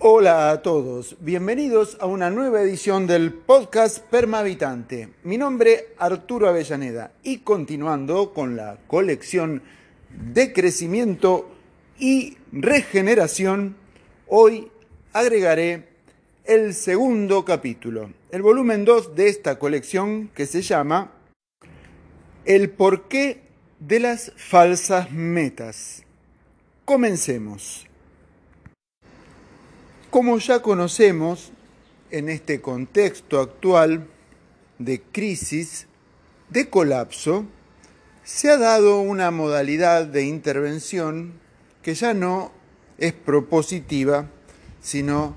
Hola a todos, bienvenidos a una nueva edición del podcast Permavitante. Mi nombre Arturo Avellaneda y continuando con la colección de crecimiento y regeneración, hoy agregaré el segundo capítulo, el volumen 2 de esta colección que se llama El porqué de las falsas metas. Comencemos. Como ya conocemos, en este contexto actual de crisis, de colapso, se ha dado una modalidad de intervención que ya no es propositiva, sino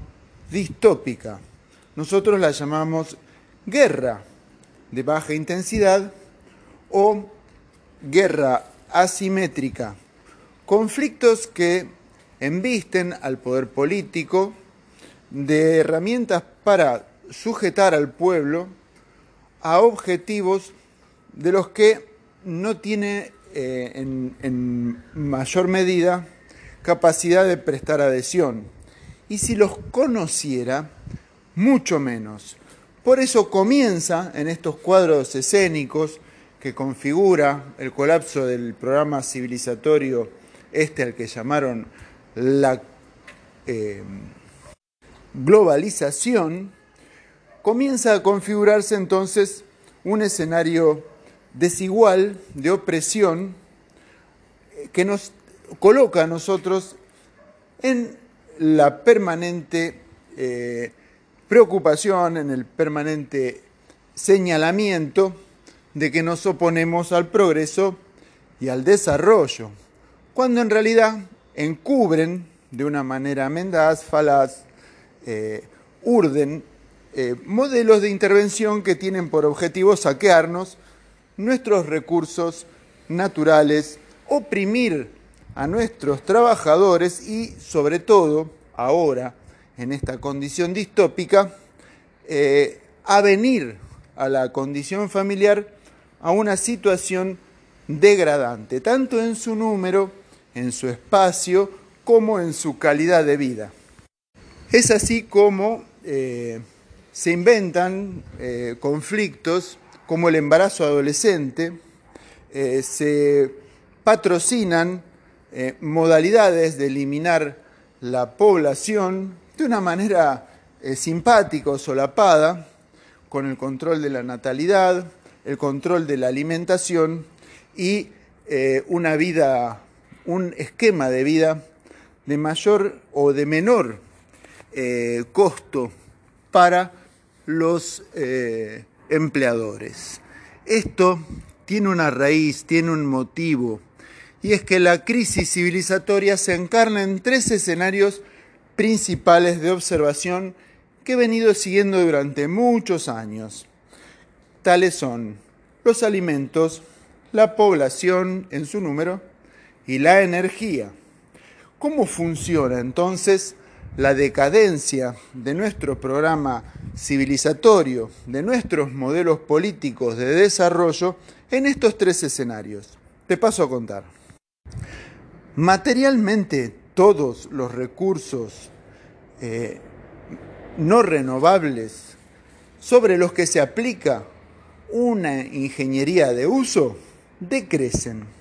distópica. Nosotros la llamamos guerra de baja intensidad o guerra asimétrica, conflictos que embisten al poder político de herramientas para sujetar al pueblo a objetivos de los que no tiene eh, en, mayor medida capacidad de prestar adhesión. Y si los conociera, mucho menos. Por eso comienza en estos cuadros escénicos que configura el colapso del programa civilizatorio este al que llamaron la eh, globalización, comienza a configurarse entonces un escenario desigual de opresión que nos coloca a nosotros en la permanente eh, preocupación, en el permanente señalamiento de que nos oponemos al progreso y al desarrollo, cuando en realidad encubren de una manera mendaz, falaz, eh, urden eh, modelos de intervención que tienen por objetivo saquearnos nuestros recursos naturales, oprimir a nuestros trabajadores y sobre todo ahora en esta condición distópica, eh, a venir a la condición familiar a una situación degradante, tanto en su número en su espacio como en su calidad de vida. Es así como eh, se inventan eh, conflictos como el embarazo adolescente, eh, se patrocinan modalidades de eliminar la población de una manera simpática o solapada, con el control de la natalidad, el control de la alimentación y una vida un esquema de vida de mayor o de menor eh, costo para los eh, empleadores. Esto tiene una raíz, tiene un motivo, y es que la crisis civilizatoria se encarna en tres escenarios principales de observación que he venido siguiendo durante muchos años. Tales son los alimentos, la población en su número, y la energía. ¿Cómo funciona entonces la decadencia de nuestro programa civilizatorio, de nuestros modelos políticos de desarrollo en estos tres escenarios? Te paso a contar. Materialmente, todos los recursos eh, no renovables sobre los que se aplica una ingeniería de uso decrecen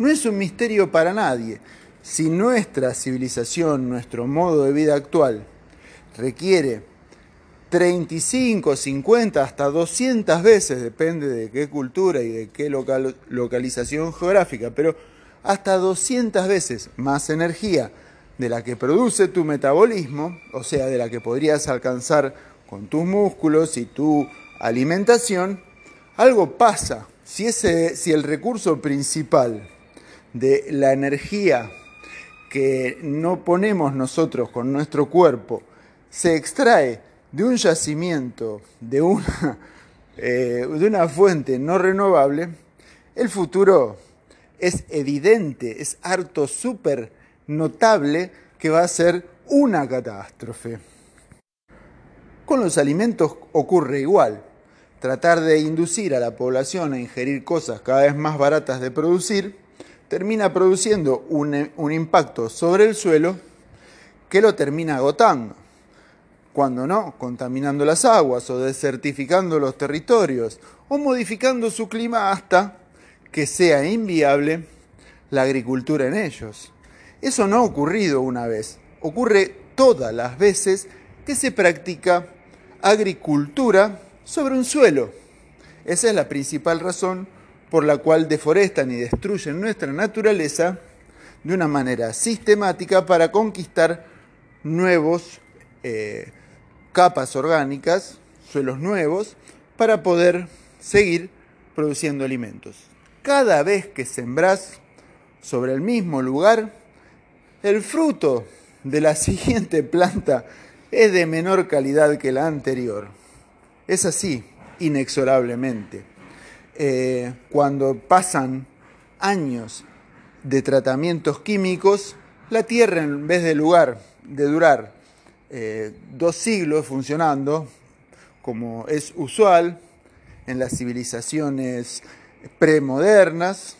no es un misterio para nadie. Si nuestra civilización, nuestro modo de vida actual, requiere 35, 50, hasta 200 veces, depende de qué cultura y de qué localización geográfica, pero hasta 200 veces más energía de la que produce tu metabolismo, o sea, de la que podrías alcanzar con tus músculos y tu alimentación, algo pasa. Si, ese, si el recurso principal de la energía que no ponemos nosotros con nuestro cuerpo se extrae de un yacimiento, de una, eh, de una fuente no renovable, el futuro es evidente, es harto súper notable que va a ser una catástrofe. Con los alimentos ocurre igual. Tratar de inducir a la población a ingerir cosas cada vez más baratas de producir termina produciendo un, impacto sobre el suelo que lo termina agotando. cuando no, contaminando las aguas o desertificando los territorios o modificando su clima hasta que sea inviable la agricultura en ellos. Eso no ha ocurrido una vez, ocurre todas las veces que se practica agricultura sobre un suelo. Esa es la principal razón por la cual deforestan y destruyen nuestra naturaleza de una manera sistemática para conquistar nuevos eh, capas orgánicas, suelos nuevos, para poder seguir produciendo alimentos. Cada vez que sembrás sobre el mismo lugar, el fruto de la siguiente planta es de menor calidad que la anterior. Es así, inexorablemente. Eh, cuando pasan años de tratamientos químicos, la Tierra en vez de lugar de durar eh, dos siglos funcionando, como es usual en las civilizaciones premodernas,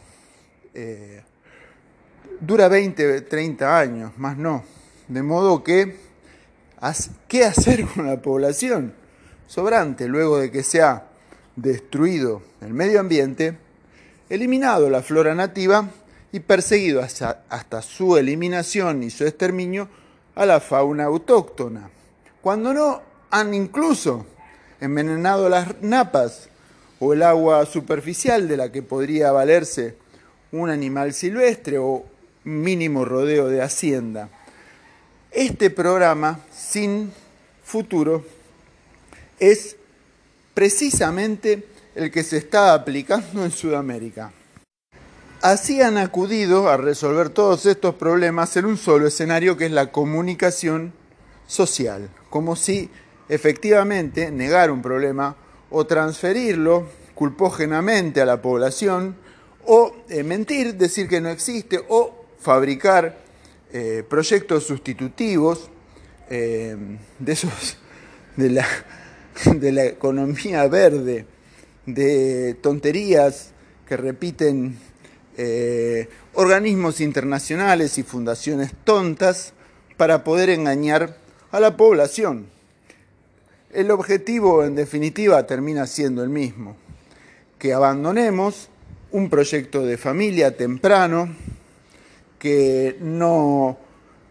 eh, dura 20, 30 años, más no. De modo que, ¿qué hacer con la población sobrante luego de que se ha destruido el medio ambiente, eliminado la flora nativa y perseguido hasta, hasta su eliminación y su exterminio a la fauna autóctona? Cuando no han incluso envenenado las napas o el agua superficial de la que podría valerse un animal silvestre o mínimo rodeo de hacienda. Este programa sin futuro es precisamente el que se está aplicando en Sudamérica. Así han acudido a resolver todos estos problemas en un solo escenario que es la comunicación social, como si efectivamente negar un problema o transferirlo culpógenamente a la población o eh, mentir, decir que no existe o fabricar eh, proyectos sustitutivos eh, de esos de la, de la economía verde, de tonterías que repiten eh, organismos internacionales y fundaciones tontas para poder engañar a la población. El objetivo, en definitiva, termina siendo el mismo, que abandonemos un proyecto de familia temprano, que no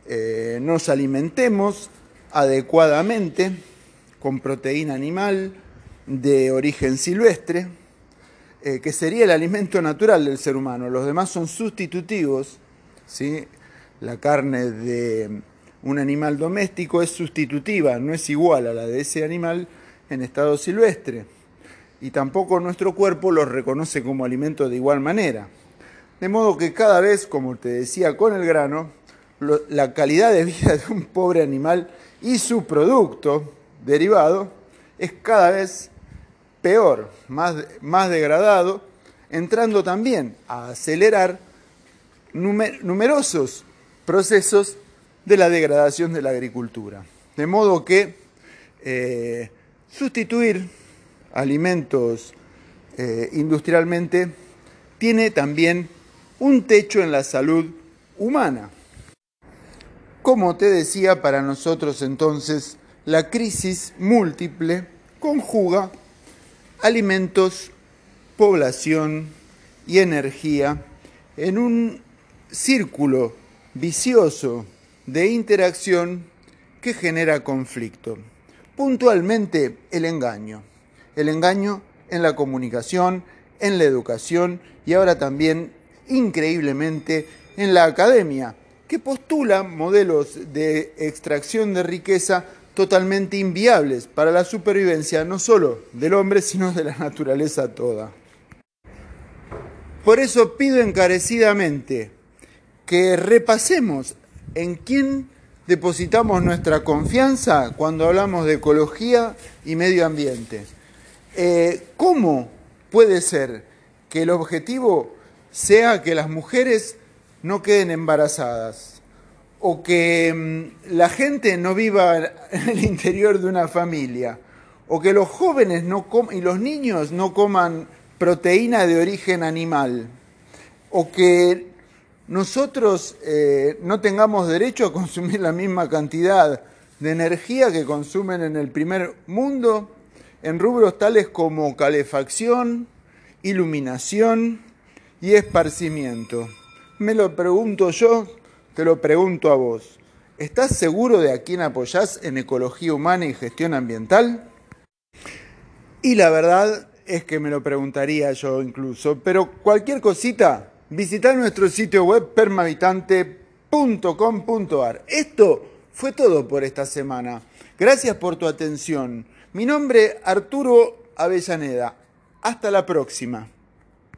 eh, nos alimentemos adecuadamente con proteína animal de origen silvestre, eh, que sería el alimento natural del ser humano. Los demás son sustitutivos. ¿sí? La carne de un animal doméstico es sustitutiva, no es igual a la de ese animal en estado silvestre. Y tampoco nuestro cuerpo los reconoce como alimento de igual manera. De modo que cada vez, como te decía con el grano, la calidad de vida de un pobre animal y su producto derivado es cada vez peor, más, más degradado, entrando también a acelerar numerosos procesos de la degradación de la agricultura. De modo que eh, sustituir alimentos eh, industrialmente tiene también un techo en la salud humana. Como te decía, para nosotros entonces la crisis múltiple conjuga alimentos, población y energía en un círculo vicioso de interacción que genera conflicto. Puntualmente el engaño. El engaño en la comunicación, en la educación y ahora también increíblemente en la academia, que postula modelos de extracción de riqueza totalmente inviables para la supervivencia no solo del hombre, sino de la naturaleza toda. Por eso pido encarecidamente que repasemos en quién depositamos nuestra confianza cuando hablamos de ecología y medio ambiente. Eh, ¿Cómo puede ser que el objetivo sea que las mujeres no queden embarazadas o que mm, la gente no viva en el interior de una familia o que los jóvenes no y los niños no coman proteína de origen animal o que nosotros eh, no tengamos derecho a consumir la misma cantidad de energía que consumen en el primer mundo en rubros tales como calefacción, iluminación y esparcimiento. Me lo pregunto yo, te lo pregunto a vos. ¿Estás seguro de a quién apoyás en ecología humana y gestión ambiental? Y la verdad es que me lo preguntaría yo incluso, pero cualquier cosita, visita nuestro sitio web permahabitante.com.ar. Esto fue todo por esta semana. Gracias por tu atención. Mi nombre Arturo Avellaneda. Hasta la próxima.